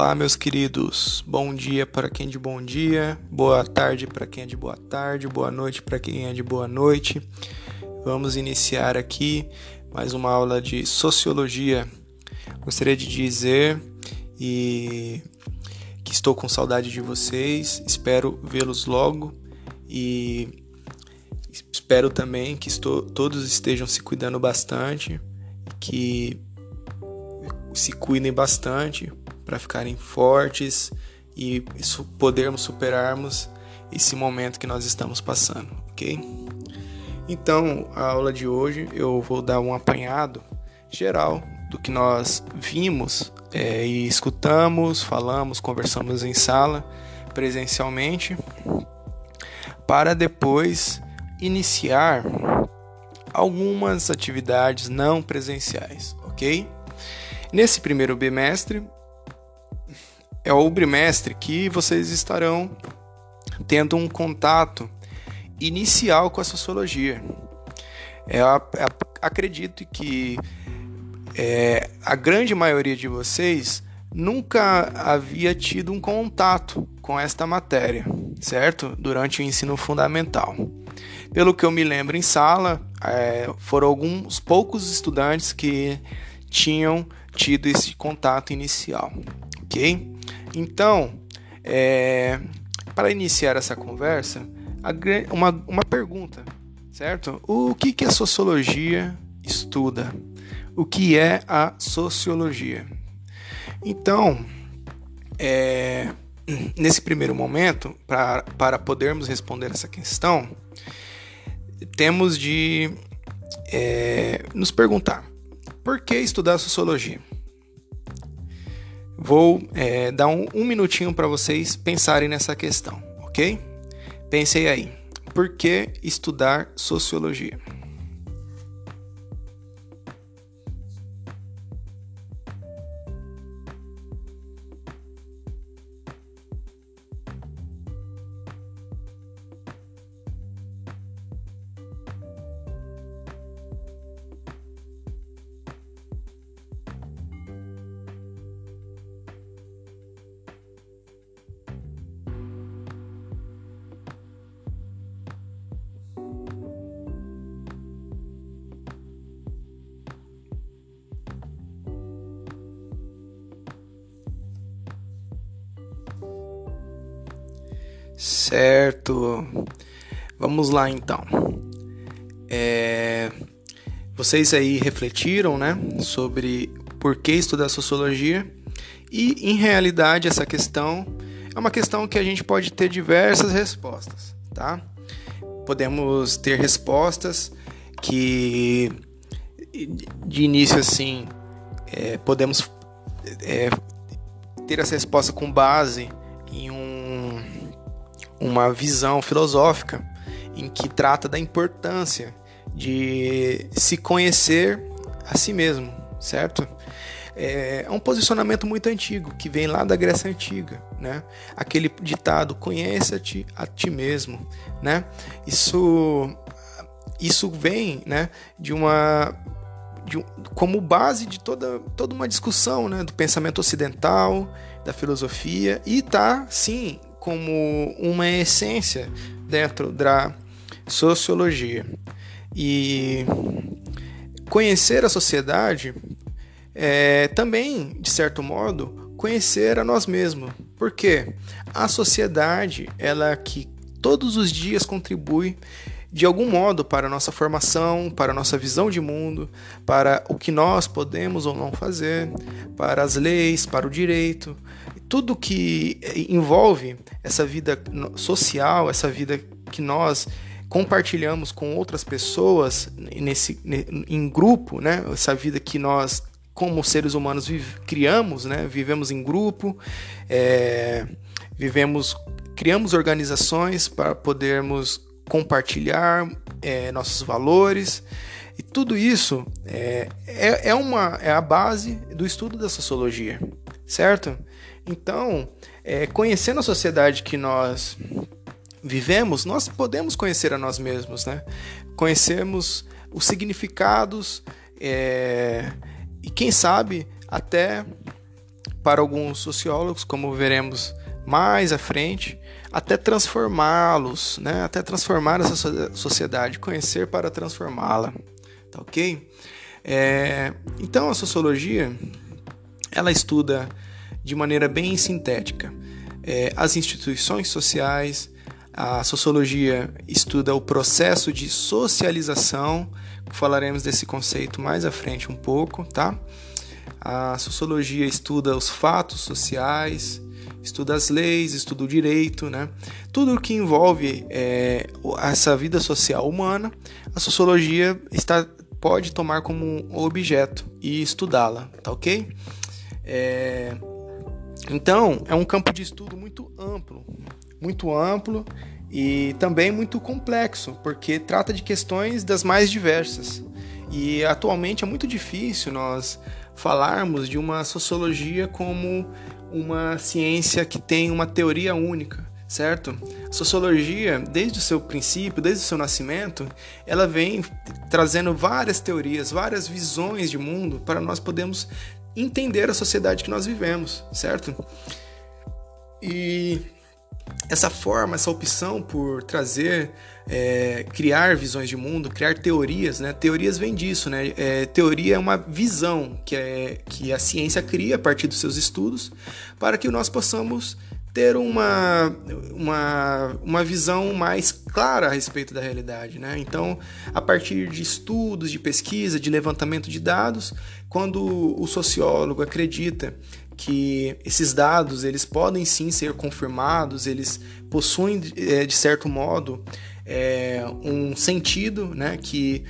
Olá, meus queridos. Bom dia para quem é de bom dia, boa tarde para quem é de boa tarde, boa noite para quem é de boa noite. Vamos iniciar aqui mais uma aula de sociologia. Gostaria de dizer e que estou com saudade de vocês, espero vê-los logo e espero também que estou, todos estejam se cuidando bastante, que se cuidem bastante para ficarem fortes e podermos superarmos esse momento que nós estamos passando, ok? Então, a aula de hoje eu vou dar um apanhado geral do que nós vimos é, e escutamos, falamos, conversamos em sala presencialmente, para depois iniciar algumas atividades não presenciais, ok? Nesse primeiro bimestre, é o bimestre que vocês estarão tendo um contato inicial com a sociologia. É, é, acredito que é, a grande maioria de vocês nunca havia tido um contato com esta matéria, certo? Durante o ensino fundamental. Pelo que eu me lembro em sala, é, foram alguns poucos estudantes que tinham tido esse contato inicial, ok? Então, é, para iniciar essa conversa, uma, uma pergunta, certo? O que, que a sociologia estuda? O que é a sociologia? Então, é, nesse primeiro momento, pra, para podermos responder essa questão, temos de é, nos perguntar: por que estudar sociologia? Vou é, dar um, um minutinho para vocês pensarem nessa questão, ok? Pensei aí. Por que estudar sociologia? Certo. Vamos lá então. É... Vocês aí refletiram, né, sobre por que estudar sociologia? E em realidade essa questão é uma questão que a gente pode ter diversas respostas, tá? Podemos ter respostas que de início assim é, podemos é, ter essa resposta com base em um uma visão filosófica em que trata da importância de se conhecer a si mesmo, certo? É, é um posicionamento muito antigo que vem lá da Grécia antiga, né? Aquele ditado conheça-te a ti mesmo, né? Isso isso vem, né, de uma de como base de toda, toda uma discussão né, do pensamento ocidental, da filosofia, e está, sim, como uma essência dentro da sociologia. E conhecer a sociedade é também, de certo modo, conhecer a nós mesmos. Porque a sociedade, ela que todos os dias contribui de algum modo para a nossa formação, para a nossa visão de mundo, para o que nós podemos ou não fazer, para as leis, para o direito, tudo que envolve essa vida social, essa vida que nós compartilhamos com outras pessoas nesse em grupo, né? Essa vida que nós como seres humanos vive, criamos, né? Vivemos em grupo, é, vivemos, criamos organizações para podermos compartilhar é, nossos valores e tudo isso é, é, é, uma é a base do estudo da sociologia, certo? Então, é, conhecendo a sociedade que nós vivemos, nós podemos conhecer a nós mesmos, né? Conhecemos os significados é, e, quem sabe, até para alguns sociólogos, como veremos mais à frente, até transformá-los, né? até transformar essa sociedade, conhecer para transformá-la, tá ok? É, então a sociologia ela estuda de maneira bem sintética é, as instituições sociais, a sociologia estuda o processo de socialização, falaremos desse conceito mais à frente um pouco, tá? A sociologia estuda os fatos sociais, estuda as leis, estuda o direito, né? Tudo que envolve é, essa vida social humana, a sociologia está, pode tomar como objeto e estudá-la, tá ok? É, então, é um campo de estudo muito amplo, muito amplo e também muito complexo, porque trata de questões das mais diversas. E atualmente é muito difícil nós falarmos de uma sociologia como uma ciência que tem uma teoria única, certo? A sociologia, desde o seu princípio, desde o seu nascimento, ela vem trazendo várias teorias, várias visões de mundo para nós podermos entender a sociedade que nós vivemos, certo? E essa forma, essa opção por trazer, é, criar visões de mundo, criar teorias, né? Teorias vem disso, né? É, teoria é uma visão que, é, que a ciência cria a partir dos seus estudos para que nós possamos ter uma, uma, uma visão mais clara a respeito da realidade. Né? Então, a partir de estudos, de pesquisa, de levantamento de dados, quando o sociólogo acredita que esses dados eles podem sim ser confirmados, eles possuem é, de certo modo é, um sentido, né, que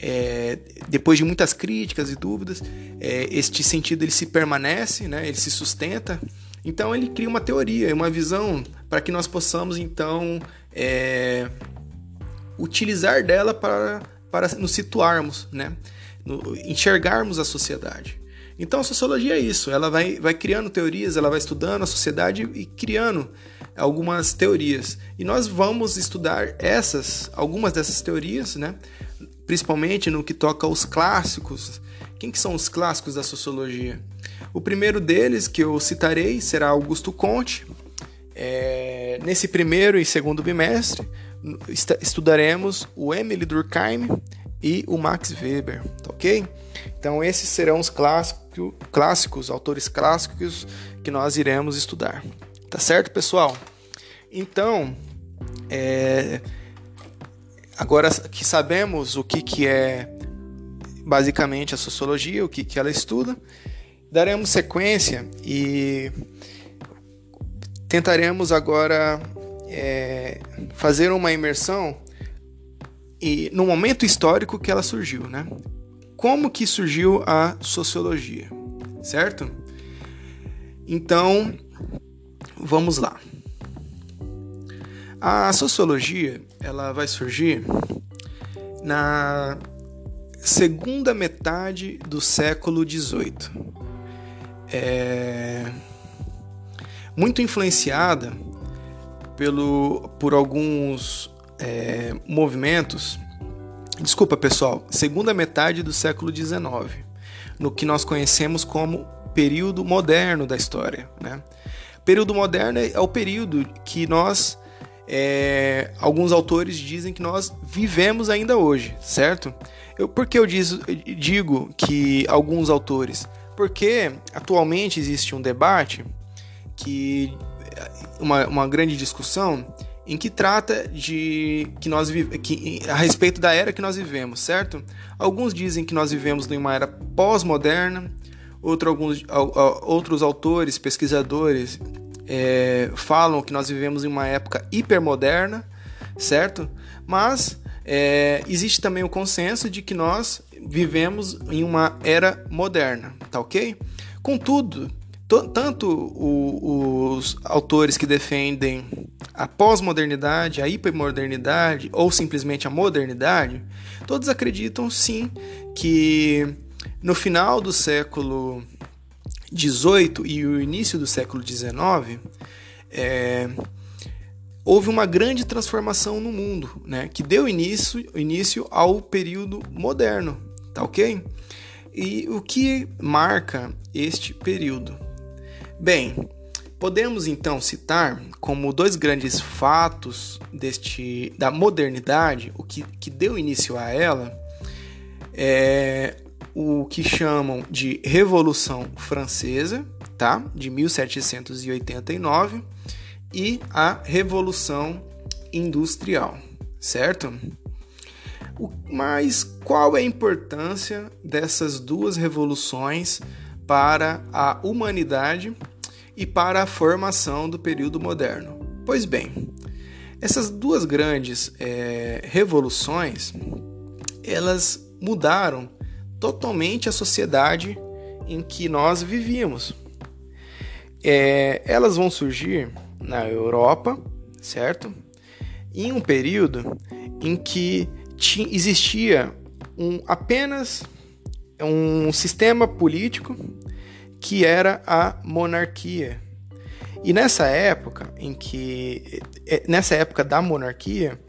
é, depois de muitas críticas e dúvidas, é, este sentido ele se permanece, né, ele se sustenta. Então ele cria uma teoria, uma visão para que nós possamos então é, utilizar dela para, para nos situarmos, né? No, enxergarmos a sociedade. Então a sociologia é isso, ela vai, vai criando teorias, ela vai estudando a sociedade e criando algumas teorias. E nós vamos estudar essas, algumas dessas teorias, né? principalmente no que toca aos clássicos. Quem que são os clássicos da sociologia? O primeiro deles que eu citarei será Augusto Conte. É, nesse primeiro e segundo bimestre estudaremos o Emily Durkheim e o Max Weber, tá ok? Então esses serão os clássico, clássicos, autores clássicos que nós iremos estudar, tá certo, pessoal? Então, é, agora que sabemos o que, que é basicamente a sociologia, o que, que ela estuda, daremos sequência e tentaremos agora é, fazer uma imersão e no momento histórico que ela surgiu, né? Como que surgiu a sociologia, certo? Então, vamos lá. A sociologia, ela vai surgir na segunda metade do século XVIII. É muito influenciada pelo, por alguns é, movimentos. Desculpa, pessoal, segunda metade do século XIX, no que nós conhecemos como período moderno da história. Né? Período moderno é o período que nós, é, alguns autores dizem que nós vivemos ainda hoje, certo? Eu, por que eu diz, digo que alguns autores? Porque atualmente existe um debate que uma, uma grande discussão em que trata de que nós que, a respeito da era que nós vivemos, certo? Alguns dizem que nós vivemos em uma era pós-moderna, outro, alguns, outros autores, pesquisadores é, falam que nós vivemos em uma época hipermoderna, certo? Mas é, existe também o consenso de que nós vivemos em uma era moderna, tá ok? Contudo, tanto o, os autores que defendem a pós-modernidade, a hipermodernidade ou simplesmente a modernidade, todos acreditam sim que no final do século XVIII e o início do século XIX é, houve uma grande transformação no mundo, né, que deu início, início ao período moderno, tá ok? E o que marca este período? Bem, podemos então citar como dois grandes fatos deste da modernidade, o que, que deu início a ela, é o que chamam de Revolução Francesa, tá? De 1789 e a Revolução Industrial, certo? Mas qual é a importância dessas duas revoluções para a humanidade e para a formação do período moderno? Pois bem, essas duas grandes é, revoluções elas mudaram totalmente a sociedade em que nós vivíamos. É, elas vão surgir na Europa, certo? Em um período em que existia um, apenas um sistema político que era a monarquia. E nessa época em que é, nessa época da monarquia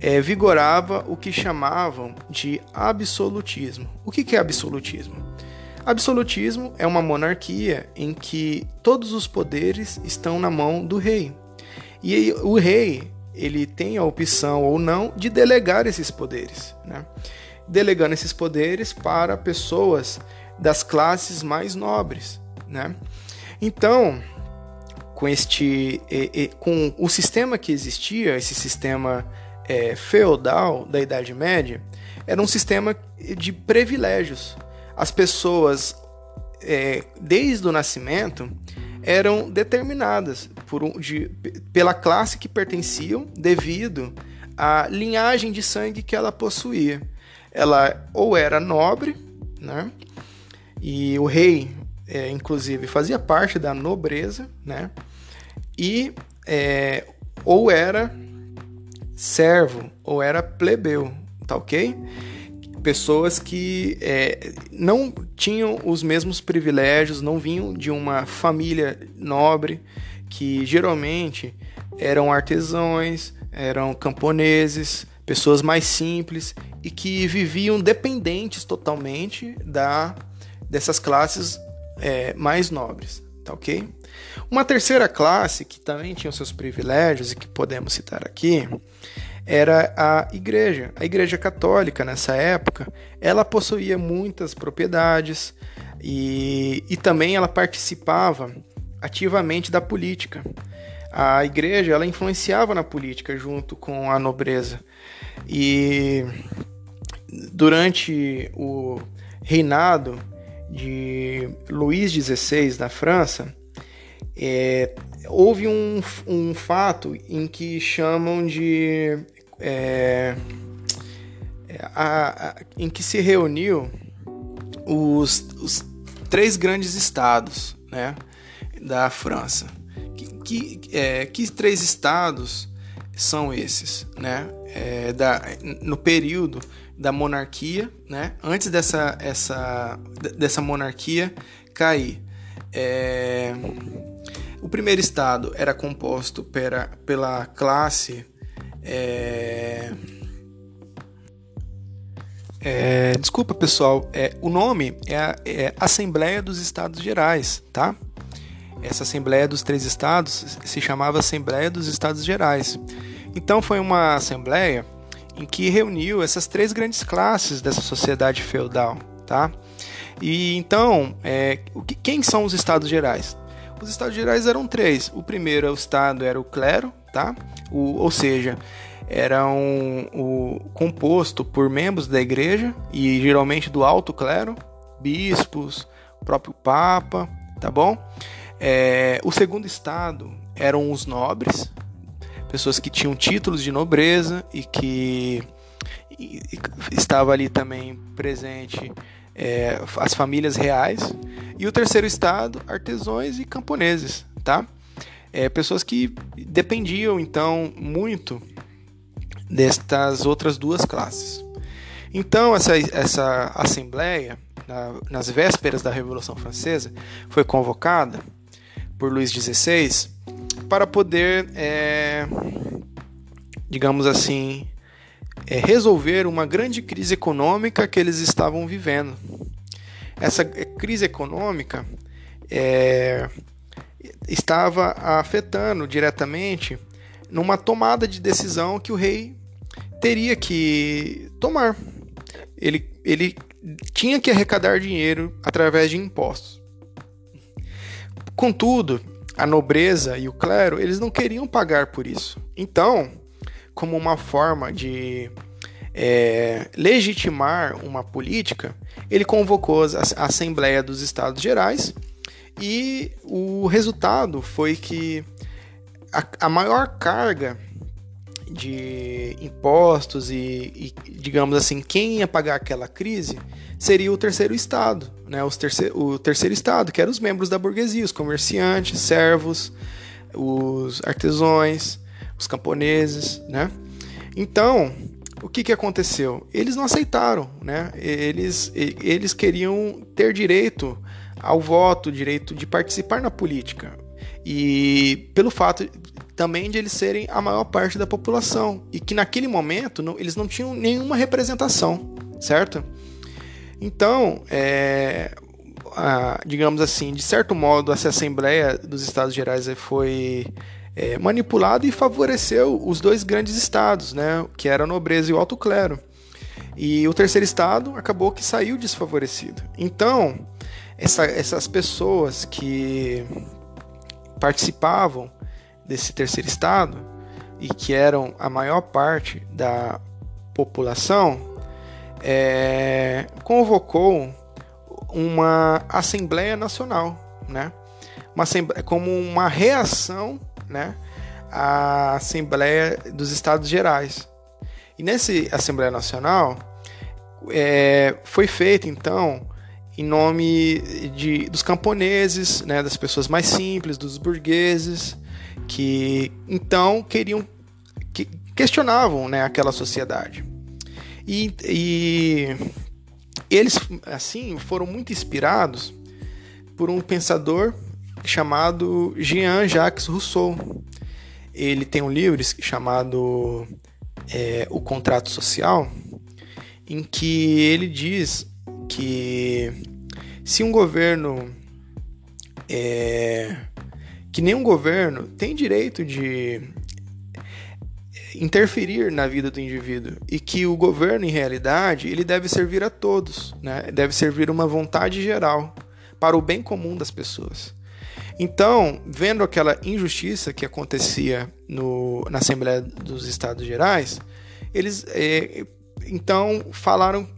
é, vigorava o que chamavam de absolutismo. O que, que é absolutismo? Absolutismo é uma monarquia em que todos os poderes estão na mão do rei. E o rei ele tem a opção ou não de delegar esses poderes, né? delegando esses poderes para pessoas das classes mais nobres, né? Então, com este, com o sistema que existia, esse sistema é, feudal da Idade Média, era um sistema de privilégios. As pessoas, é, desde o nascimento, eram determinadas por de, pela classe que pertenciam devido à linhagem de sangue que ela possuía. Ela ou era nobre, né? E o rei, é, inclusive, fazia parte da nobreza, né? E é, ou era servo ou era plebeu, tá ok? Pessoas que é, não tinham os mesmos privilégios, não vinham de uma família nobre, que geralmente eram artesãos, eram camponeses, pessoas mais simples e que viviam dependentes totalmente da dessas classes é, mais nobres, tá ok? Uma terceira classe que também tinha seus privilégios e que podemos citar aqui era a igreja. A igreja católica, nessa época, ela possuía muitas propriedades e, e também ela participava ativamente da política. A igreja ela influenciava na política junto com a nobreza. E durante o reinado de Luís XVI da França, é, houve um, um fato em que chamam de é, a, a, em que se reuniu os, os, três grandes estados né, da França. Que, que, é, que três estados são esses? Né? É, da, no período da monarquia, né? antes dessa, essa, dessa monarquia cair. É, o primeiro estado era composto pela, pela classe é... É, desculpa pessoal, é, o nome é, a, é Assembleia dos Estados Gerais, tá? Essa Assembleia dos Três Estados se chamava Assembleia dos Estados Gerais. Então foi uma assembleia em que reuniu essas três grandes classes dessa sociedade feudal, tá? E então, é, quem são os Estados Gerais? Os Estados Gerais eram três. O primeiro o Estado era o clero, tá? O, ou seja, era um, composto por membros da igreja e geralmente do alto clero, bispos, próprio papa, tá bom? É, o segundo estado eram os nobres, pessoas que tinham títulos de nobreza e que e, estava ali também presente é, as famílias reais. E o terceiro estado, artesãos e camponeses, tá? É, pessoas que dependiam então muito destas outras duas classes. Então essa, essa assembleia, na, nas vésperas da Revolução Francesa, foi convocada por Luís XVI para poder, é, digamos assim, é, resolver uma grande crise econômica que eles estavam vivendo. Essa crise econômica é, estava afetando diretamente numa tomada de decisão que o rei teria que tomar. Ele, ele tinha que arrecadar dinheiro através de impostos. Contudo, a nobreza e o clero, eles não queriam pagar por isso. Então, como uma forma de é, legitimar uma política, ele convocou a Assembleia dos Estados Gerais e o resultado foi que a, a maior carga de impostos e, e, digamos assim, quem ia pagar aquela crise seria o terceiro estado, né? Os terceiro, o terceiro estado, que eram os membros da burguesia, os comerciantes, servos, os artesãos, os camponeses, né? Então, o que, que aconteceu? Eles não aceitaram, né? Eles, eles queriam ter direito ao voto, direito de participar na política. E pelo fato também de eles serem a maior parte da população e que naquele momento não, eles não tinham nenhuma representação, certo? Então, é, a, digamos assim, de certo modo, essa Assembleia dos Estados Gerais foi é, manipulado e favoreceu os dois grandes estados, né, que era a nobreza e o alto clero. E o terceiro estado acabou que saiu desfavorecido. Então, essa, essas pessoas que participavam desse terceiro estado e que eram a maior parte da população, é, convocou uma Assembleia Nacional, né? Uma como uma reação né, a Assembleia dos Estados Gerais. E nessa Assembleia Nacional é, foi feita então em nome de, dos camponeses, né, das pessoas mais simples, dos burgueses, que então queriam que questionavam né, aquela sociedade. E, e eles assim foram muito inspirados por um pensador chamado Jean-Jacques Rousseau. Ele tem um livro chamado é, O Contrato Social, em que ele diz que se um governo é, que nenhum governo tem direito de interferir na vida do indivíduo e que o governo em realidade ele deve servir a todos, né? Deve servir uma vontade geral para o bem comum das pessoas. Então, vendo aquela injustiça que acontecia no, na Assembleia dos Estados Gerais, eles é, então falaram,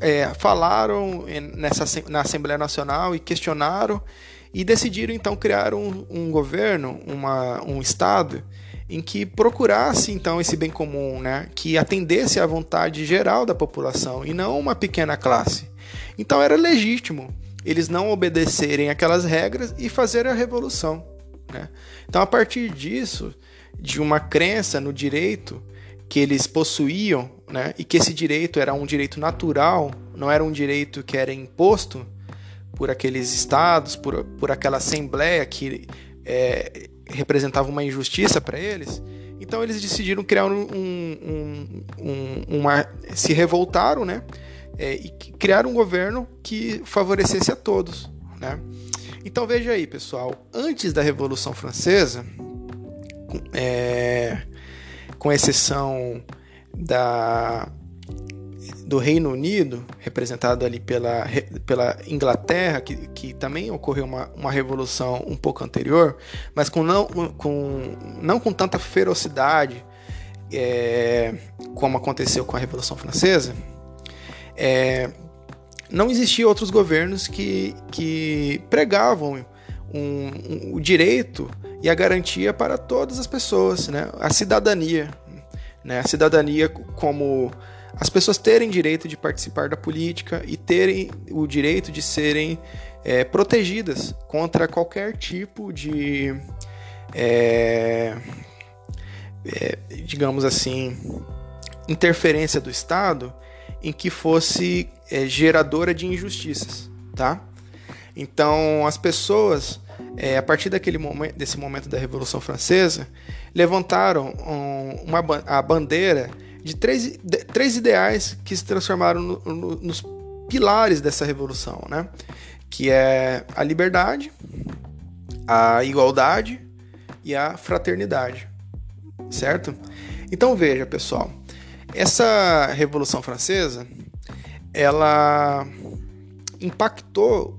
é, falaram nessa, na Assembleia Nacional e questionaram e decidiram então criar um, um governo, uma, um Estado em que procurasse então esse bem comum, né, que atendesse à vontade geral da população e não uma pequena classe. Então era legítimo eles não obedecerem aquelas regras e fazer a revolução. Né? Então, a partir disso, de uma crença no direito que eles possuíam, né, e que esse direito era um direito natural, não era um direito que era imposto por aqueles estados, por, por aquela assembleia que é, representava uma injustiça para eles. Então eles decidiram criar um, um, um, uma, se revoltaram, né? é, e criar um governo que favorecesse a todos. Né? Então veja aí, pessoal, antes da Revolução Francesa, é, com exceção da, do Reino Unido, representado ali pela, pela Inglaterra, que, que também ocorreu uma, uma revolução um pouco anterior, mas com não com, não com tanta ferocidade é, como aconteceu com a Revolução Francesa, é, não existiam outros governos que, que pregavam um, um, o direito e a garantia para todas as pessoas, né? a cidadania. Né? A cidadania como as pessoas terem direito de participar da política e terem o direito de serem é, protegidas contra qualquer tipo de, é, é, digamos assim, interferência do Estado em que fosse é, geradora de injustiças, tá? Então as pessoas, é, a partir daquele momento, desse momento da Revolução Francesa, levantaram um, uma, a bandeira de três, de, três ideais que se transformaram no, no, nos pilares dessa revolução, né? Que é a liberdade, a igualdade e a fraternidade, certo? Então veja, pessoal, essa Revolução Francesa, ela impactou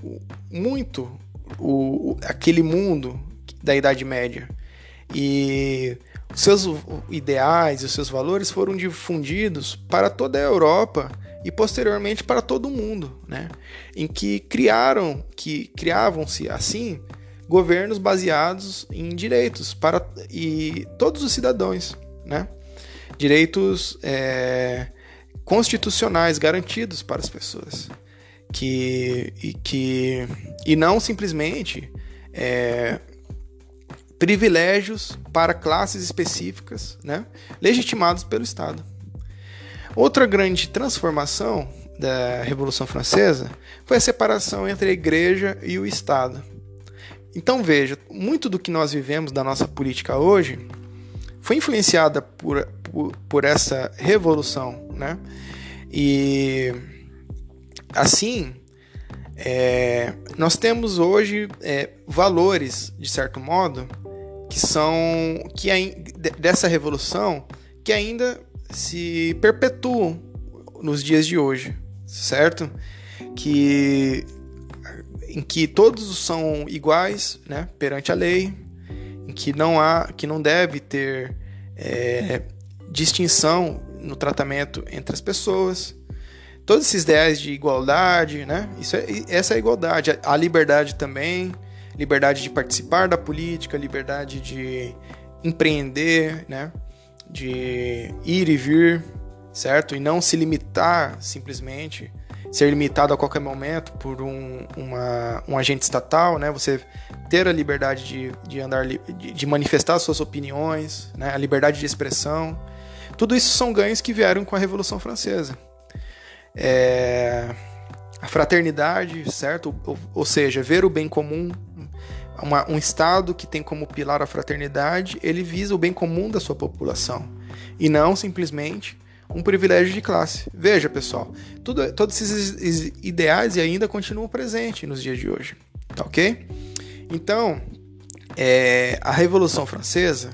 muito o, aquele mundo da Idade Média e os seus ideais e os seus valores foram difundidos para toda a Europa e posteriormente para todo o mundo, né? Em que criaram, que criavam-se assim governos baseados em direitos para e todos os cidadãos, né? Direitos é, constitucionais garantidos para as pessoas, que e que e não simplesmente é, privilégios para classes específicas, né? Legitimados pelo Estado. Outra grande transformação da Revolução Francesa foi a separação entre a Igreja e o Estado. Então veja, muito do que nós vivemos da nossa política hoje foi influenciada por, por, por essa revolução, né? E assim, é, nós temos hoje é, valores, de certo modo, que são que dessa revolução que ainda se perpetuam nos dias de hoje, certo? Que em que todos são iguais, né, perante a lei, em que não há, que não deve ter é, distinção no tratamento entre as pessoas. Todos esses ideais de igualdade, né? Isso é, essa é a igualdade, a liberdade também, liberdade de participar da política, liberdade de empreender, né? de ir e vir, certo? E não se limitar simplesmente, ser limitado a qualquer momento por um, uma, um agente estatal, né? Você ter a liberdade de, de andar, de, de manifestar suas opiniões, né? A liberdade de expressão. Tudo isso são ganhos que vieram com a Revolução Francesa. É, a fraternidade, certo? Ou, ou seja, ver o bem comum, uma, um Estado que tem como pilar a fraternidade, ele visa o bem comum da sua população e não simplesmente um privilégio de classe. Veja, pessoal, tudo, todos esses ideais ainda continuam presentes nos dias de hoje, tá ok? Então, é, a Revolução Francesa,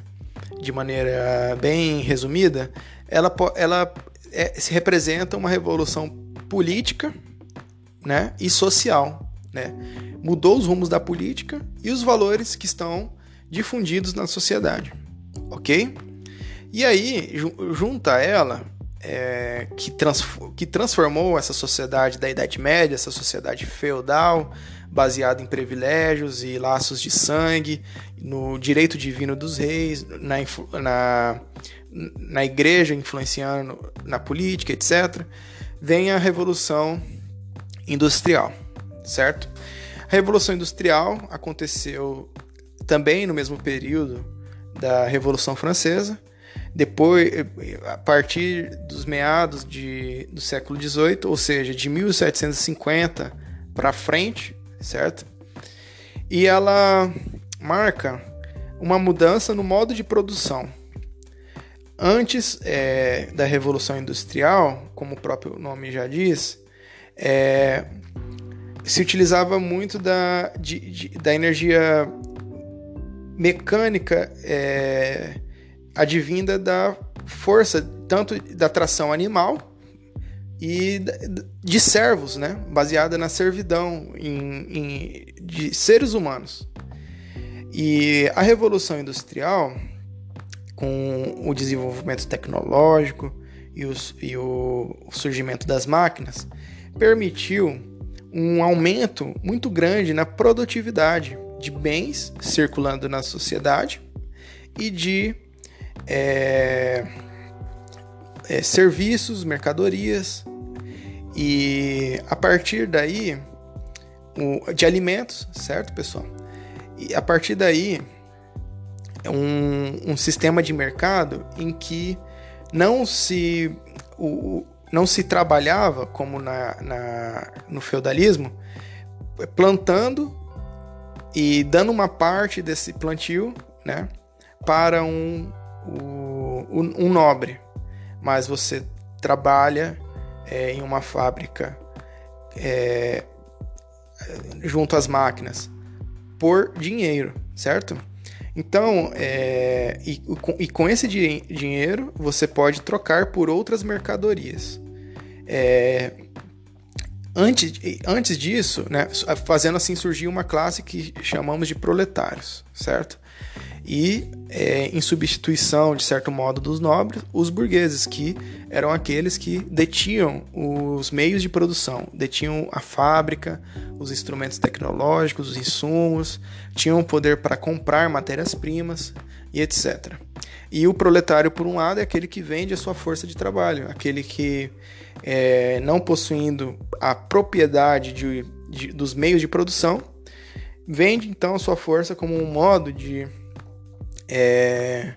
de maneira bem resumida, ela, ela é, se representa uma revolução política né, e social, né? mudou os rumos da política e os valores que estão difundidos na sociedade, ok? E aí, junta ela, é, que, que transformou essa sociedade da Idade Média, essa sociedade feudal, baseada em privilégios e laços de sangue, no direito divino dos reis, na, na, na igreja influenciando na política, etc., vem a Revolução Industrial, certo? A Revolução Industrial aconteceu também no mesmo período da Revolução Francesa. Depois, a partir dos meados de, do século XVIII, ou seja, de 1750 para frente, certo? E ela marca uma mudança no modo de produção. Antes é, da Revolução Industrial, como o próprio nome já diz, é, se utilizava muito da, de, de, da energia mecânica é, advinda da força, tanto da tração animal e de servos, né? baseada na servidão em, em, de seres humanos. E a Revolução Industrial, com o desenvolvimento tecnológico e, os, e o surgimento das máquinas, permitiu um aumento muito grande na produtividade de bens circulando na sociedade e de é, é, serviços, mercadorias e a partir daí o, de alimentos, certo, pessoal? E a partir daí é um, um sistema de mercado em que não se o, não se trabalhava como na, na, no feudalismo, plantando e dando uma parte desse plantio né, para um, um, um nobre, mas você trabalha é, em uma fábrica é, junto às máquinas por dinheiro, certo? Então, é, e, e, com esse di dinheiro você pode trocar por outras mercadorias. É, antes, antes disso, né, fazendo assim surgir uma classe que chamamos de proletários, certo? E é, em substituição, de certo modo, dos nobres, os burgueses, que eram aqueles que detinham os meios de produção, detinham a fábrica, os instrumentos tecnológicos, os insumos, tinham poder para comprar matérias-primas e etc. E o proletário, por um lado, é aquele que vende a sua força de trabalho, aquele que, é, não possuindo a propriedade de, de, dos meios de produção, vende então a sua força como um modo de é,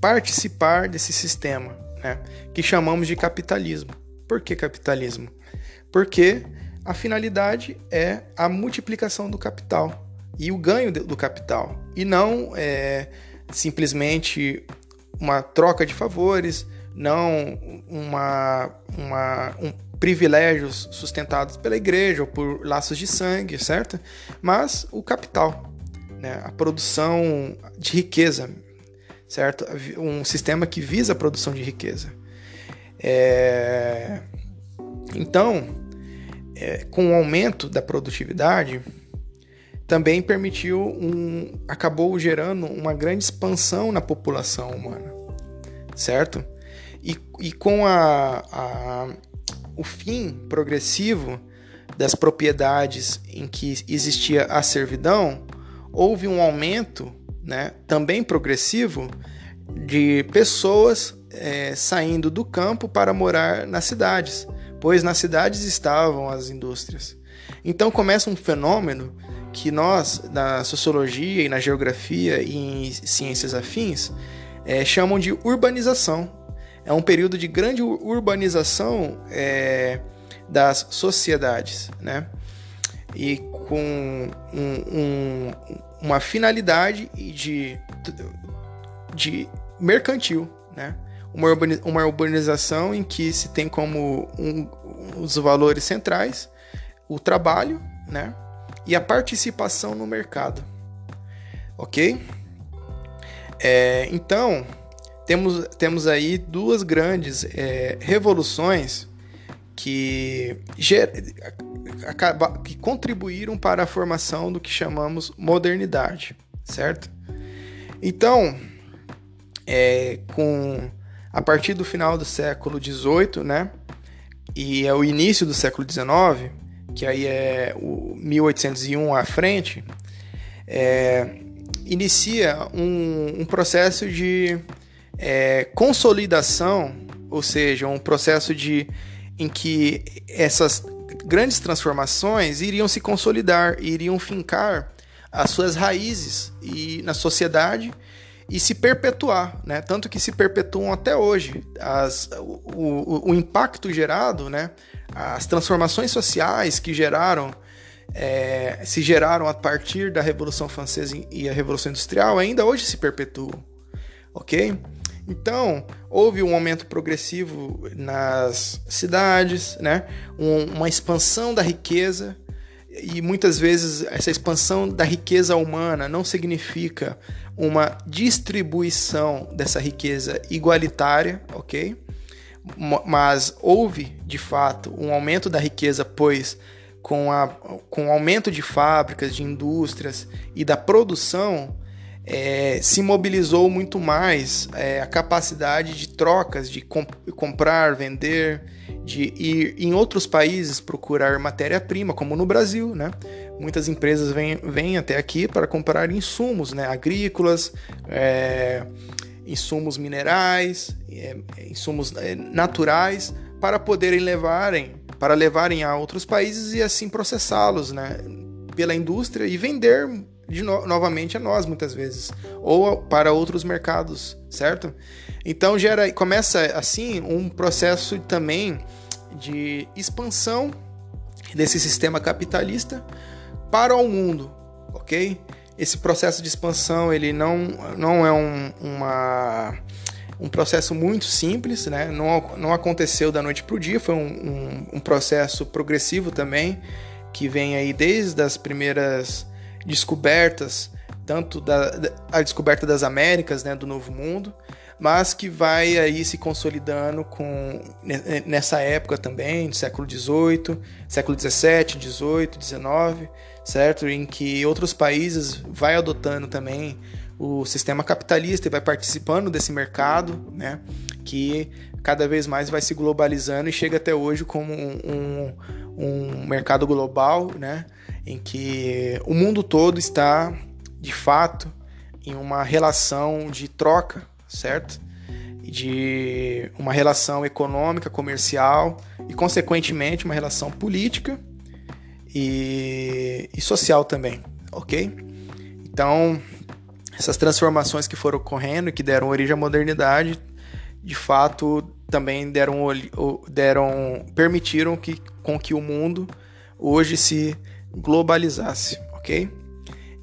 participar desse sistema, né, que chamamos de capitalismo. Por que capitalismo? Porque a finalidade é a multiplicação do capital e o ganho do capital, e não é, simplesmente uma troca de favores, não uma, uma, um privilégios sustentados pela igreja ou por laços de sangue, certo? Mas o capital, né? a produção de riqueza, certo? Um sistema que visa a produção de riqueza. É... Então, é, com o aumento da produtividade, também permitiu um, acabou gerando uma grande expansão na população humana, certo? E, e com a, a, o fim progressivo das propriedades em que existia a servidão, houve um aumento, né, também progressivo, de pessoas é, saindo do campo para morar nas cidades, pois nas cidades estavam as indústrias. Então começa um fenômeno que nós, na sociologia e na geografia e em ciências afins, é, chamam de urbanização. É um período de grande urbanização é, das sociedades, né? E com um, um, uma finalidade de, de mercantil, né? Uma, urbanização em que se tem como um, os valores centrais o trabalho, né? E a participação no mercado, ok? É, então temos, temos aí duas grandes é, revoluções que, ger, acaba, que contribuíram para a formação do que chamamos modernidade, certo? Então, é, com a partir do final do século XVIII, né, e é o início do século XIX, que aí é o 1801 à frente, é, inicia um, um, processo de é, consolidação, ou seja, um processo de em que essas grandes transformações iriam se consolidar, iriam fincar as suas raízes e na sociedade e se perpetuar, né? Tanto que se perpetuam até hoje. As, o, o, o impacto gerado, né? As transformações sociais que geraram, é, se geraram a partir da Revolução Francesa e a Revolução Industrial, ainda hoje se perpetuam, ok? Então, houve um aumento progressivo nas cidades, né? Um, uma expansão da riqueza, e muitas vezes essa expansão da riqueza humana não significa uma distribuição dessa riqueza igualitária, ok? Mas houve, de fato, um aumento da riqueza, pois com, a, com o aumento de fábricas, de indústrias e da produção, é, se mobilizou muito mais é, a capacidade de trocas, de comp comprar, vender, de ir em outros países procurar matéria-prima, como no Brasil, né? Muitas empresas vêm, vêm até aqui para comprar insumos né? agrícolas, é, insumos minerais, é, insumos é, naturais, para poderem levarem, para levarem a outros países e assim processá-los né? pela indústria e vender de no novamente a nós muitas vezes ou para outros mercados, certo? Então gera começa assim um processo também de expansão desse sistema capitalista para o mundo, ok? Esse processo de expansão ele não, não é um, uma, um processo muito simples, né? Não, não aconteceu da noite para o dia, foi um, um, um processo progressivo também que vem aí desde as primeiras descobertas tanto da, a descoberta das Américas, né, do Novo Mundo, mas que vai aí se consolidando com nessa época também, do século XVIII, século XVII, XVIII, XIX, certo? Em que outros países vai adotando também o sistema capitalista e vai participando desse mercado, né? Que cada vez mais vai se globalizando e chega até hoje como um, um, um mercado global, né? Em que o mundo todo está, de fato, em uma relação de troca certo? De uma relação econômica, comercial e, consequentemente, uma relação política e, e social também, ok? Então, essas transformações que foram ocorrendo e que deram origem à modernidade, de fato, também deram, deram permitiram que, com que o mundo hoje se globalizasse, ok?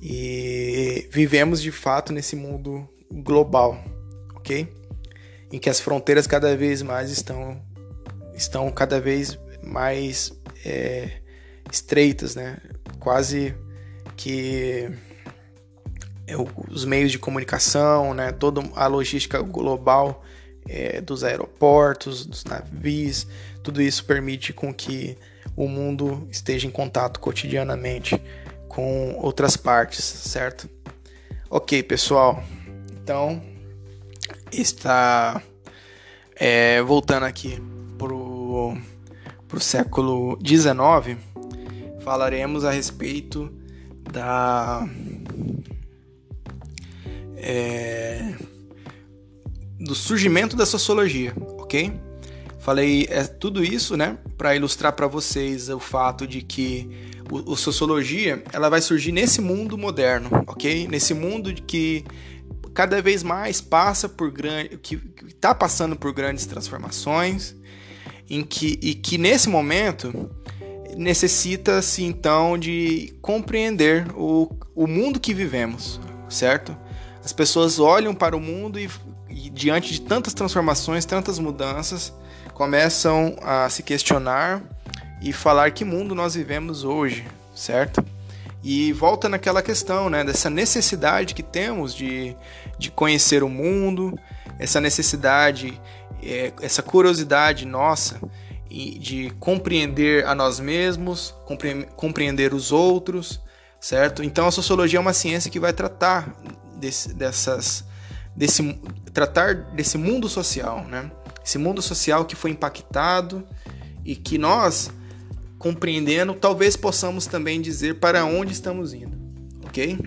E vivemos de fato nesse mundo global, ok? Em que as fronteiras cada vez mais estão, estão cada vez mais é, estreitas, né? Quase que é, os meios de comunicação, né? Toda a logística global é, dos aeroportos, dos navios, tudo isso permite com que o mundo esteja em contato cotidianamente com outras partes, certo? Ok, pessoal. Então, está é, voltando aqui pro, pro século XIX, falaremos a respeito da é, do surgimento da sociologia, ok? Falei é, tudo isso, né, para ilustrar para vocês o fato de que o, o, sociologia ela vai surgir nesse mundo moderno, ok? Nesse mundo de que cada vez mais passa por grande, que está passando por grandes transformações, em que e que nesse momento necessita-se então de compreender o, o mundo que vivemos, certo? As pessoas olham para o mundo e, e diante de tantas transformações, tantas mudanças, começam a se questionar e falar que mundo nós vivemos hoje, certo? E volta naquela questão, né, dessa necessidade que temos de, de conhecer o mundo, essa necessidade, é, essa curiosidade nossa de compreender a nós mesmos, compreender os outros, certo? Então a sociologia é uma ciência que vai tratar desse, dessas, desse, tratar desse mundo social, né? Esse mundo social que foi impactado e que nós compreendendo, talvez possamos também dizer para onde estamos indo, ok?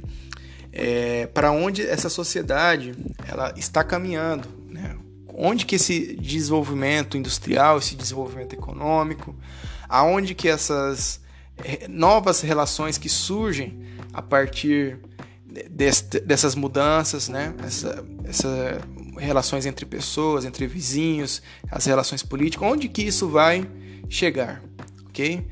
É, para onde essa sociedade ela está caminhando, né? Onde que esse desenvolvimento industrial, esse desenvolvimento econômico, aonde que essas é, novas relações que surgem a partir dessas mudanças, né? Essa, essa relações entre pessoas, entre vizinhos, as relações políticas, onde que isso vai chegar? ok?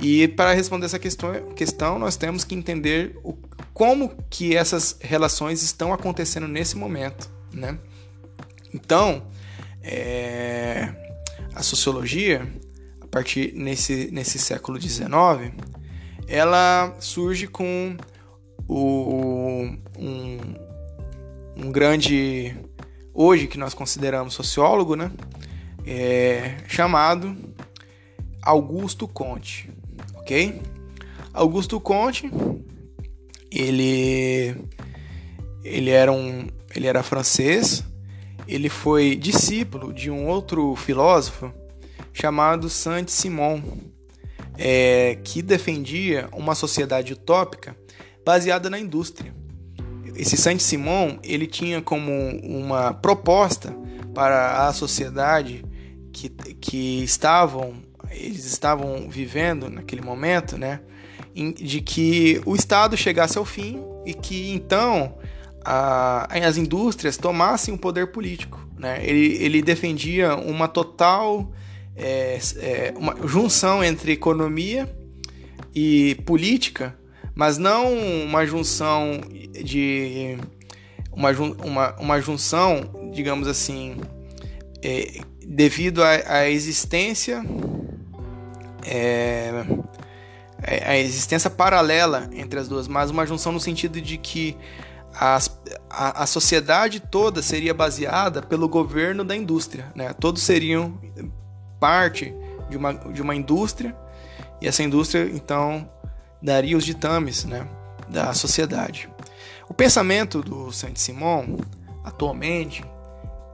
E para responder essa questão, questão nós temos que entender o, como que essas relações estão acontecendo nesse momento, né? Então, é, a sociologia, a partir nesse, nesse século XIX, ela surge com o, um, um grande, hoje que nós consideramos sociólogo, né? É, chamado Augusto Conte, ok? Augusto Conte, ele ele era um ele era francês, ele foi discípulo de um outro filósofo chamado Saint-Simon, é, que defendia uma sociedade utópica baseada na indústria. Esse Saint-Simon ele tinha como uma proposta para a sociedade que, que estavam eles estavam vivendo naquele momento, né, de que o Estado chegasse ao fim e que então a, as indústrias tomassem o poder político. Né? Ele, ele defendia uma total é, é, uma junção entre economia e política, mas não uma junção de uma, uma, uma junção, digamos assim, é, devido à existência é, é, a existência paralela entre as duas, mas uma junção no sentido de que a, a, a, sociedade toda seria baseada pelo governo da indústria, né? Todos seriam parte de uma, de uma indústria e essa indústria então daria os ditames, né, da sociedade. O pensamento do Saint-Simon atualmente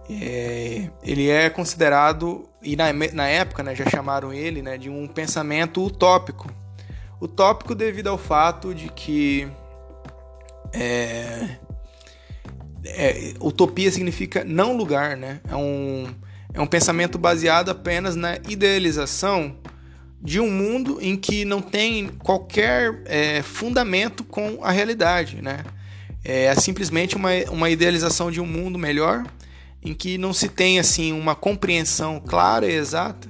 é, ele é considerado e na, na época né, já chamaram ele né, de um pensamento utópico. Utópico devido ao fato de que é, é, utopia significa não lugar, né? É um, é um pensamento baseado apenas na idealização de um mundo em que não tem qualquer é, fundamento com a realidade, né? É simplesmente uma, uma idealização de um mundo melhor em que não se tem assim uma compreensão clara e exata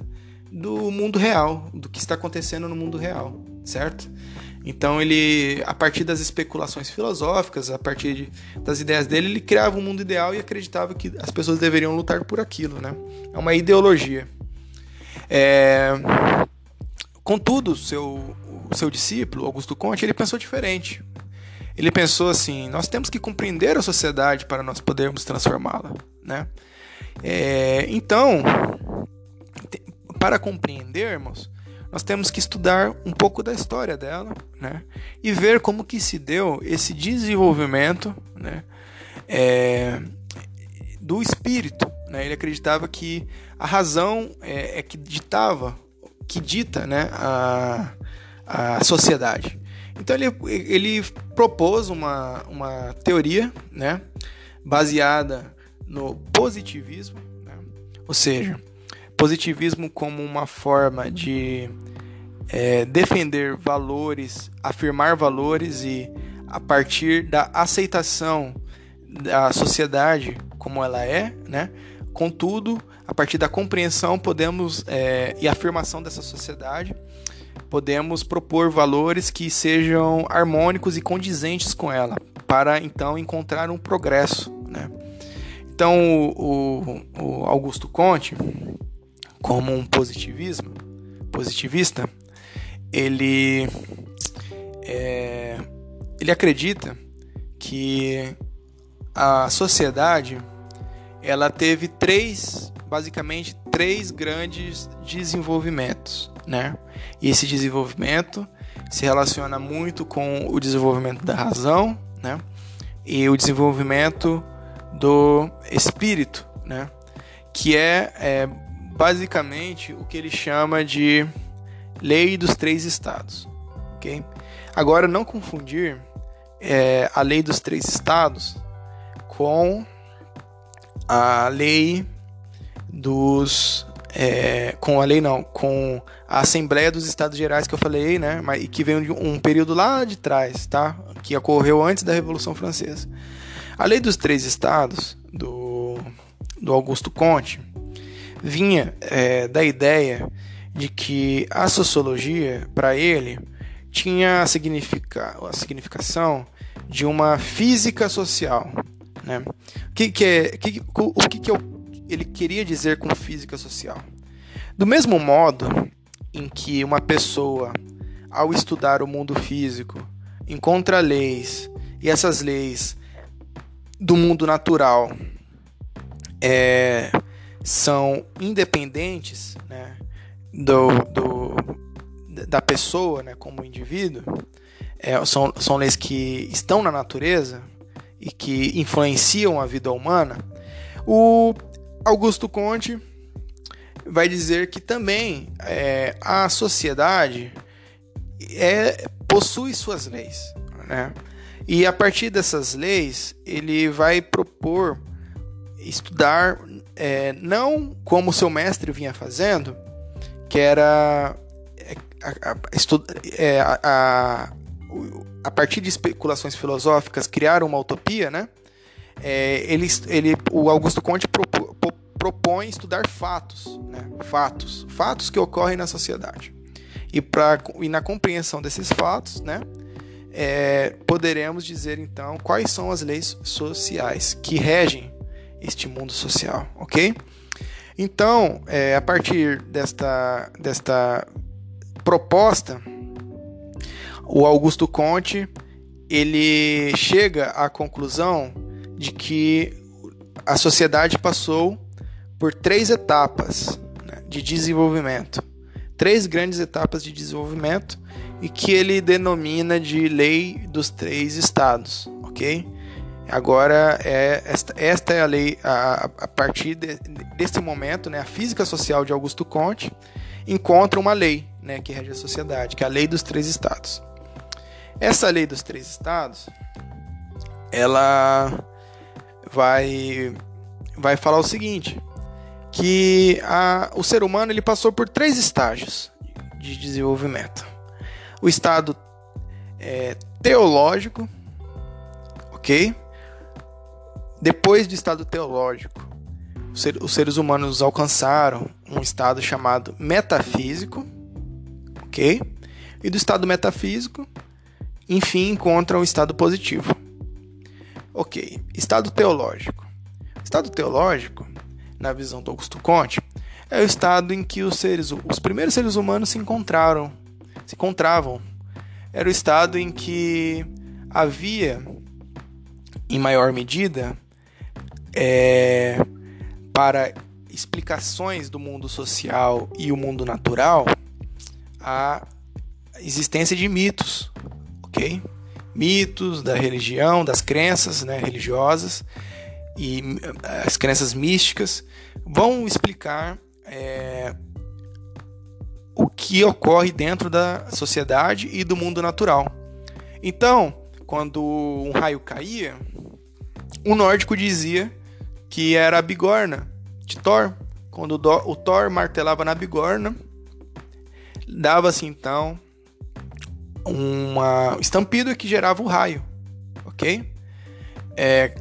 do mundo real, do que está acontecendo no mundo real, certo? Então ele, a partir das especulações filosóficas, a partir de, das ideias dele, ele criava um mundo ideal e acreditava que as pessoas deveriam lutar por aquilo, né? É uma ideologia. É... Contudo, seu, o seu discípulo, Augusto Conte, ele pensou diferente. Ele pensou assim: nós temos que compreender a sociedade para nós podermos transformá-la, né? É... Então, para compreendermos, nós temos que estudar um pouco da história dela, né? E ver como que se deu esse desenvolvimento, né? É, do espírito, né? Ele acreditava que a razão é, é que ditava, que dita, né? A, a sociedade. Então ele, ele propôs uma, uma teoria, né? Baseada no positivismo, né? ou seja, positivismo como uma forma de é, defender valores, afirmar valores e a partir da aceitação da sociedade como ela é, né? Contudo, a partir da compreensão podemos é, e afirmação dessa sociedade, podemos propor valores que sejam harmônicos e condizentes com ela, para então encontrar um progresso, né? Então, o, o Augusto Conte como um positivismo, positivista, ele é, ele acredita que a sociedade ela teve três, basicamente três grandes desenvolvimentos, né? E esse desenvolvimento se relaciona muito com o desenvolvimento da razão, né? E o desenvolvimento do espírito, né? Que é, é basicamente o que ele chama de lei dos três estados. ok? Agora, não confundir é, a lei dos três estados com a lei dos é, com a lei não, com a Assembleia dos Estados Gerais que eu falei, né, mas que veio de um período lá de trás, tá, que ocorreu antes da Revolução Francesa. A lei dos três estados do, do Augusto Conte vinha é, da ideia de que a sociologia, para ele, tinha a, significa, a significação de uma física social. Né? O que, que é, o que, que eu, ele queria dizer com física social? Do mesmo modo em que uma pessoa, ao estudar o mundo físico, encontra leis, e essas leis do mundo natural é, são independentes né, do, do, da pessoa né, como indivíduo, é, são, são leis que estão na natureza e que influenciam a vida humana, o Augusto Conte vai dizer que também é, a sociedade é, possui suas leis. Né? E a partir dessas leis, ele vai propor estudar é, não como seu mestre vinha fazendo, que era é, a, a, é, a, a, partir de especulações filosóficas criar uma utopia, né? É, ele, ele, o Augusto Conte propõe estudar fatos, né? fatos, fatos que ocorrem na sociedade. E, pra, e na compreensão desses fatos, né? É, poderemos dizer então quais são as leis sociais que regem este mundo social, ok? Então, é, a partir desta, desta proposta, o Augusto Conte ele chega à conclusão de que a sociedade passou por três etapas né, de desenvolvimento, três grandes etapas de desenvolvimento e que ele denomina de lei dos três estados, ok? Agora é esta, esta é a lei a, a partir de, desse momento, né, a física social de Augusto Comte encontra uma lei, né, que rege a sociedade, que é a lei dos três estados. Essa lei dos três estados, ela vai vai falar o seguinte, que a, o ser humano ele passou por três estágios de desenvolvimento. O estado é, teológico, ok? Depois do estado teológico, os seres humanos alcançaram um estado chamado metafísico, ok? E do estado metafísico, enfim, encontram o estado positivo. Ok, estado teológico. Estado teológico, na visão do Augusto Conte, é o estado em que os seres, os primeiros seres humanos se encontraram, se encontravam. Era o estado em que havia, em maior medida, é, para explicações do mundo social e o mundo natural, a existência de mitos, ok? Mitos da religião, das crenças né, religiosas e eh, as crenças místicas vão explicar é, o que ocorre dentro da sociedade e do mundo natural. Então, quando um raio caía, o nórdico dizia que era a bigorna de Thor. Quando o Thor martelava na bigorna, dava-se então uma estampida que gerava o raio, ok? É,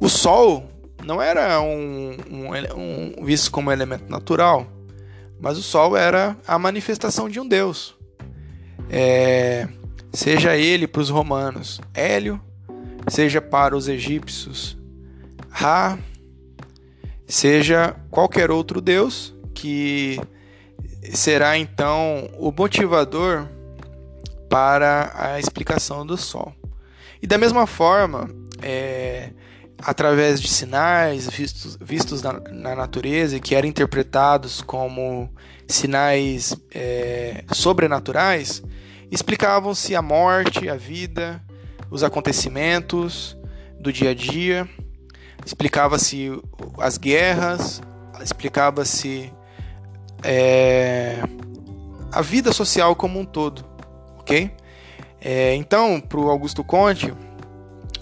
o Sol não era um, um, um, visto como elemento natural, mas o Sol era a manifestação de um Deus. É, seja ele para os romanos Hélio, seja para os egípcios Ra, seja qualquer outro Deus que será então o motivador para a explicação do Sol. E da mesma forma, é, através de sinais vistos, vistos na, na, natureza que eram interpretados como sinais é, sobrenaturais, explicavam-se a morte, a vida, os acontecimentos do dia a dia, explicava-se as guerras, explicava-se é, a vida social como um todo ok? É, então, para o Augusto Conte,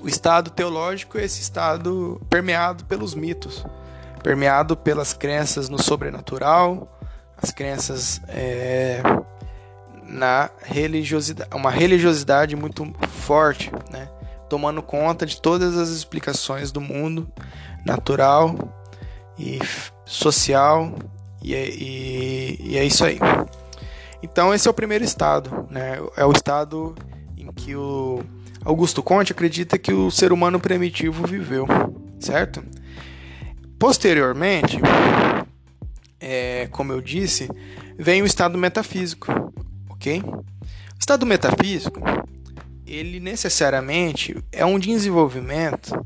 estado teológico é esse estado permeado pelos mitos, permeado pelas crenças no sobrenatural, as crenças é, na religiosidade, uma religiosidade muito forte, né? tomando conta de todas as explicações do mundo natural e social, e, é, e, e é isso aí. Então esse é o primeiro estado, né? É o estado em que o Augusto Conte acredita que o ser humano primitivo viveu, certo? Posteriormente, é, como eu disse, vem o estado metafísico, ok? O estado metafísico, ele necessariamente é um desenvolvimento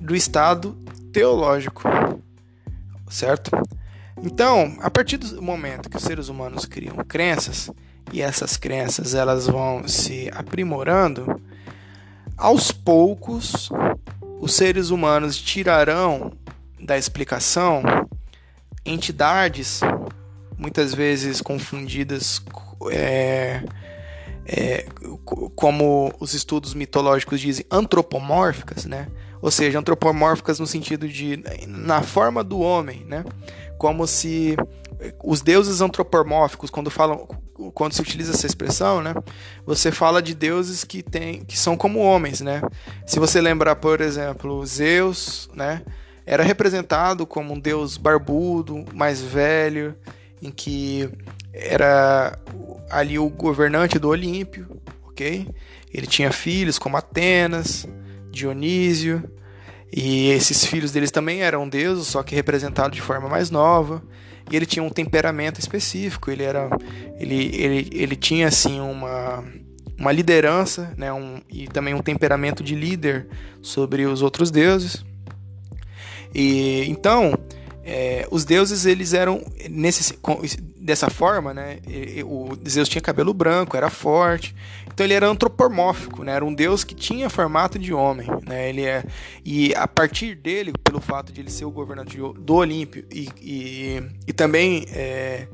do estado teológico, certo? Então, a partir do momento que os seres humanos criam crenças e essas crenças elas vão se aprimorando, aos poucos os seres humanos tirarão da explicação entidades muitas vezes confundidas é, é, como os estudos mitológicos dizem antropomórficas, né? Ou seja, antropomórficas no sentido de na forma do homem, né? como se os deuses antropomórficos, quando falam, quando se utiliza essa expressão, né, você fala de deuses que tem, que são como homens, né? Se você lembrar, por exemplo, Zeus, né, era representado como um deus barbudo, mais velho, em que era ali o governante do Olímpio, ok? Ele tinha filhos como Atenas, Dionísio, e esses filhos deles também eram deuses, só que representados de forma mais nova. E ele tinha um temperamento específico, ele era ele, ele, ele tinha assim uma uma liderança, né, um, e também um temperamento de líder sobre os outros deuses. E então, é, os deuses eles eram nesse, dessa forma, né? O Zeus tinha cabelo branco, era forte, então ele era antropomórfico, né? Era um deus que tinha formato de homem, né? Ele é e a partir dele, pelo fato de ele ser o governador do Olímpio e, e, e também é,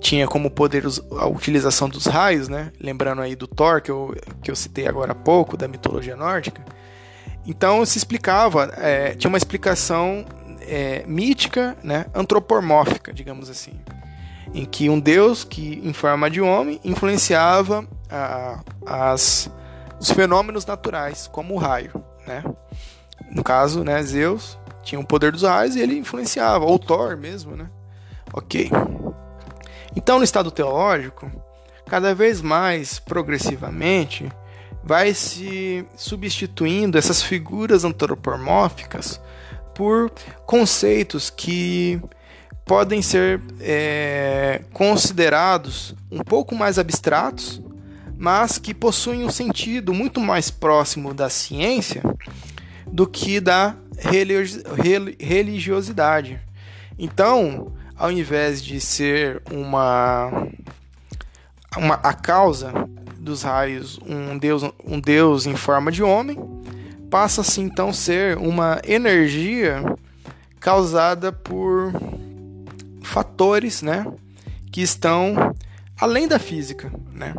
tinha como poder a utilização dos raios, né? Lembrando aí do Thor, que eu, que eu citei agora há pouco, da mitologia nórdica. Então se explicava, é, tinha uma explicação é, mítica, né? antropomórfica, digamos assim. Em que um deus que, em forma de homem, influenciava a, as, os fenômenos naturais, como o raio. Né? No caso, né, Zeus tinha o poder dos raios e ele influenciava, ou Thor mesmo, né? Ok. Então, no estado teológico, cada vez mais progressivamente, vai se substituindo essas figuras antropomórficas por conceitos que podem ser é, considerados um pouco mais abstratos, mas que possuem um sentido muito mais próximo da ciência do que da religiosidade. Então, ao invés de ser uma, uma a causa dos raios um deus, um deus em forma de homem, passa-se então ser uma energia causada por fatores, né, que estão além da física, né?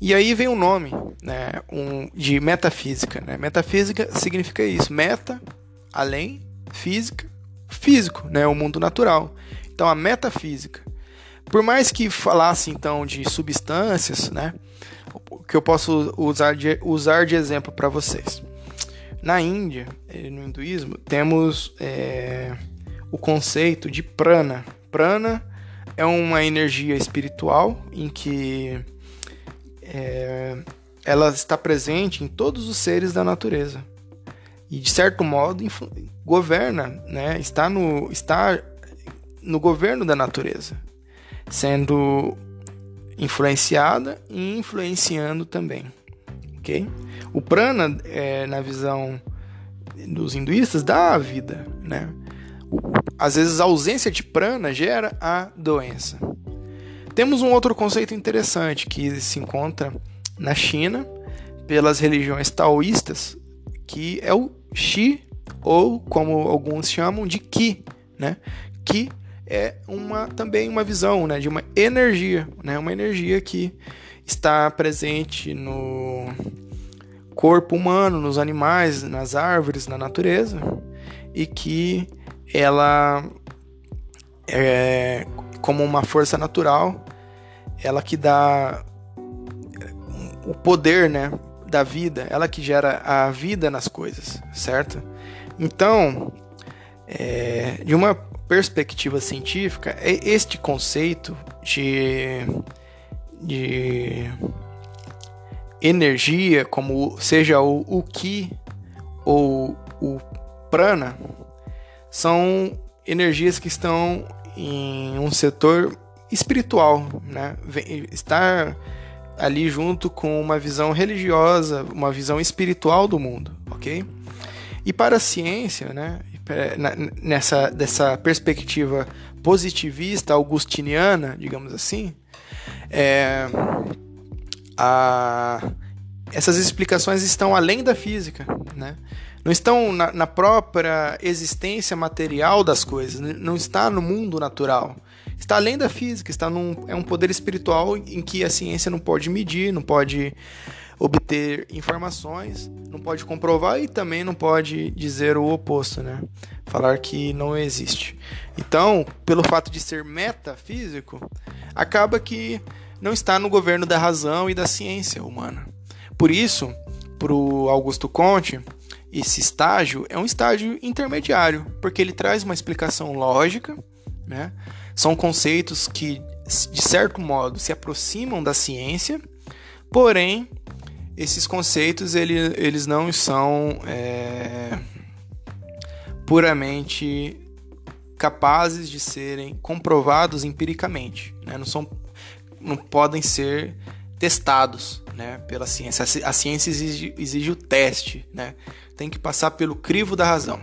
E aí vem o nome, né, um, de metafísica, né? Metafísica significa isso, meta, além, física, físico, né, o mundo natural. Então a metafísica, por mais que falasse então de substâncias, né, que eu posso usar de, usar de exemplo para vocês. Na Índia, eh, no hinduísmo, temos é, o conceito de prana. Prana é uma energia espiritual em que é, ela está presente em todos os seres da natureza e de certo modo governa, né? Está no está no governo da natureza, sendo influenciada e influenciando também, O prana, é, na visão dos hinduístas, dá a vida, né? O, às vezes a ausência de prana gera a doença. Temos um outro conceito interessante que se encontra na China pelas religiões taoístas, que é o Qi, ou como alguns chamam de Qi, né? Qi é uma também uma visão né, de uma energia, né, uma energia que está presente no corpo humano, nos animais, nas árvores, na natureza, e que ela é como uma força natural, ela que dá o poder, né, da vida, ela que gera a vida nas coisas, certo? Então, é, de uma perspectiva científica, é este conceito de, de energia, como seja o, o Ki ou o Prana, são energias que estão em um setor espiritual, né? Estar ali junto com uma visão religiosa, uma visão espiritual do mundo, ok? E para a ciência, né, nessa dessa perspectiva positivista augustiniana, digamos assim, é, a, essas explicações estão além da física, né? não estão na, na, própria existência material das coisas, não está no mundo natural, está além da física, está num, é um poder espiritual em que a ciência não pode medir, não pode obter informações, não pode comprovar e também não pode dizer o oposto, né? Falar que não existe. Então, pelo fato de ser metafísico, acaba que não está no governo da razão e da ciência humana. Por isso, para o Augusto Conte, esse estágio é um estágio intermediário, porque ele traz uma explicação lógica, né? São conceitos que, de certo modo, se aproximam da ciência, porém esses conceitos ele, eles não são é, puramente capazes de serem comprovados empiricamente, né? não, são, não podem ser testados né, pela ciência. A ciência exige, exige o teste, né? tem que passar pelo crivo da razão.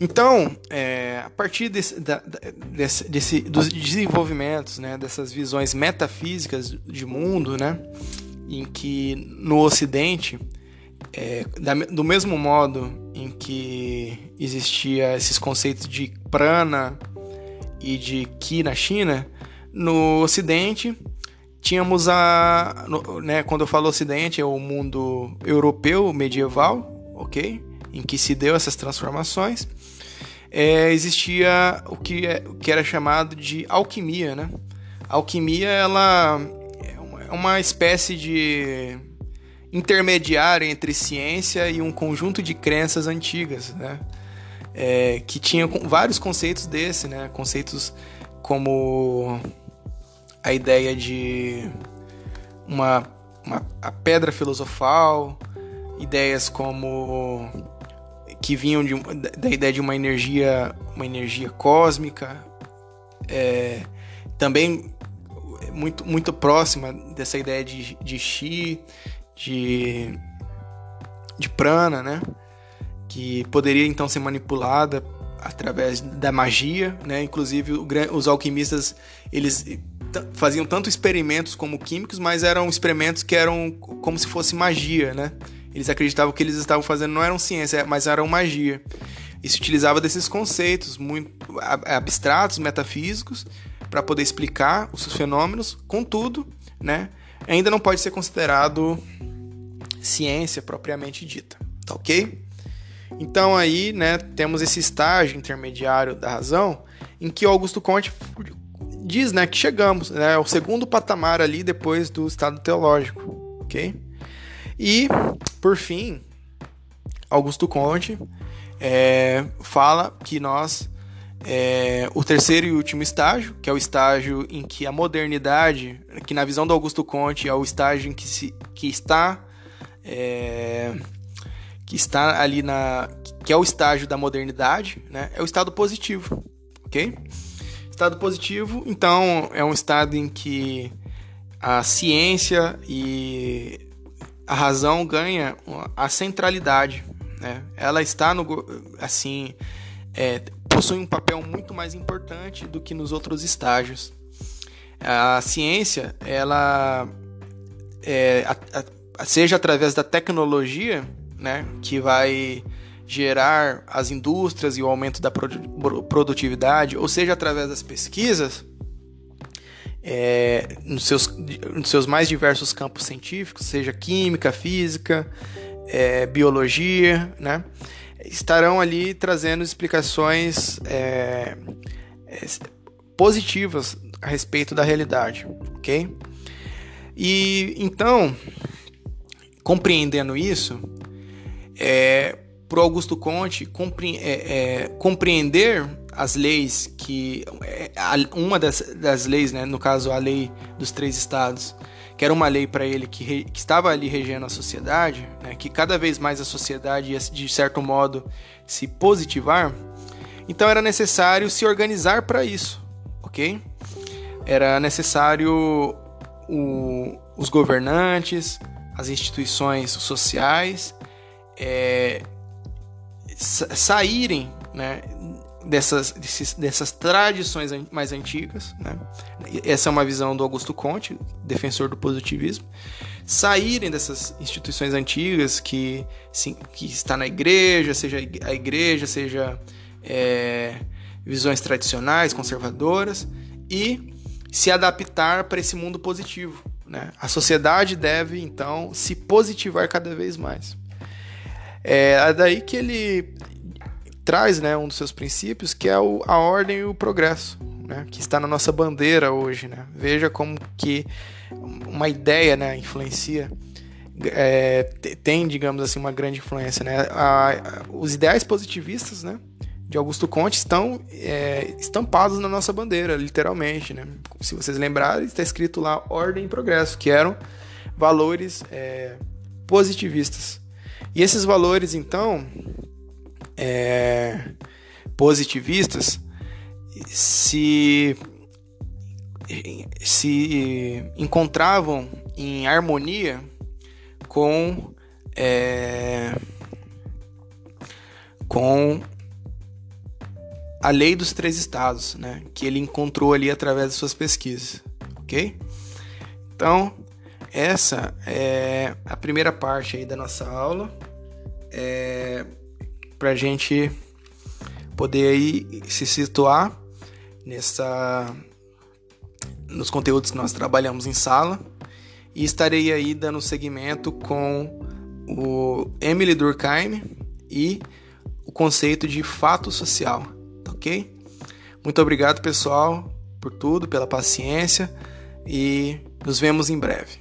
Então, é, a partir desse, da, desse, desse, dos desenvolvimentos, né, dessas visões metafísicas de mundo, né, em que no Ocidente, é, da, do mesmo modo em que existia esses conceitos de prana e de ki na China, no Ocidente tínhamos a, no, né, quando eu falo Ocidente é o mundo europeu medieval, ok, em que se deu essas transformações é, existia o que, é, o que era chamado de alquimia, né? A alquimia ela uma espécie de intermediário entre ciência e um conjunto de crenças antigas, né? É, que tinham vários conceitos desse, né? Conceitos como a ideia de uma, uma a pedra filosofal, ideias como que vinham de, da ideia de uma energia, uma energia cósmica, é, também muito, muito próxima dessa ideia de, de chi, de, de prana, né? que poderia então ser manipulada através da magia, né? Inclusive os alquimistas eles faziam tanto experimentos como químicos, mas eram experimentos que eram como se fosse magia, né? Eles acreditavam que eles estavam fazendo não eram ciência, mas eram magia. E se utilizava desses conceitos muito abstratos, metafísicos, para poder explicar os fenômenos. Contudo, né, ainda não pode ser considerado ciência propriamente dita, tá ok? Então aí, né, temos esse estágio intermediário da razão em que Augusto Conte diz, né, que chegamos, né, ao segundo patamar ali depois do estado teológico, ok? E, por fim, Augusto Conte é, fala que nós, é, o terceiro e último estágio, que é o estágio em que a modernidade, que na visão do Augusto Conte é o estágio em que, se, que está. É, que está ali na. que é o estágio da modernidade, né? É o estado positivo, ok? Estado positivo, então, é um estado em que a ciência e a razão ganha a centralidade. Né? Ela está no assim é, possui um papel muito mais importante do que nos outros estágios. A ciência, ela é, a, a, seja através da tecnologia, né, que vai gerar as indústrias e o aumento da produtividade, ou seja através das pesquisas, é, nos, seus, nos seus mais diversos campos científicos, seja química, física, é, biologia, né? Estarão ali trazendo explicações é, é, positivas a respeito da realidade, ok? E então, compreendendo isso, é, para Augusto Conte, compre, é, é, compreender as leis que é, uma das, das leis, né, no caso a lei dos três estados, que era uma lei para ele que, re, que, estava ali regendo a sociedade, né, que cada vez mais a sociedade ia de certo modo se positivar, então era necessário se organizar para isso, ok? Era necessário o, os governantes, as instituições sociais é, saírem né, dessas, desses, dessas tradições mais antigas. Né? Essa é uma visão do Augusto Conte, defensor do positivismo. Saírem dessas instituições antigas que, sim, que está na igreja, seja a igreja, seja é, visões tradicionais, conservadoras, e se adaptar para esse mundo positivo. Né? A sociedade deve, então, se positivar cada vez mais. É daí que ele traz né, um dos seus princípios, que é o, a ordem e o progresso, né, que está na nossa bandeira hoje. Né? Veja como que uma ideia né, influencia, é, tem, digamos assim, uma grande influência. Né? A, a, os ideais positivistas né, de Augusto Conte estão é, estampados na nossa bandeira, literalmente. Né? Se vocês lembrarem, está escrito lá ordem e progresso, que eram valores é, positivistas. E esses valores, então, é, positivistas se se encontravam em harmonia com é, com a lei dos três estados, né, que ele encontrou ali através de suas pesquisas, ok? Então essa é a primeira parte aí da nossa aula, é, para a gente poder aí se situar nessa nos conteúdos que nós trabalhamos em sala e estarei aí dando seguimento com o Emily Durkheim e o conceito de fato social, tá ok? Muito obrigado, pessoal, por tudo, pela paciência e nos vemos em breve.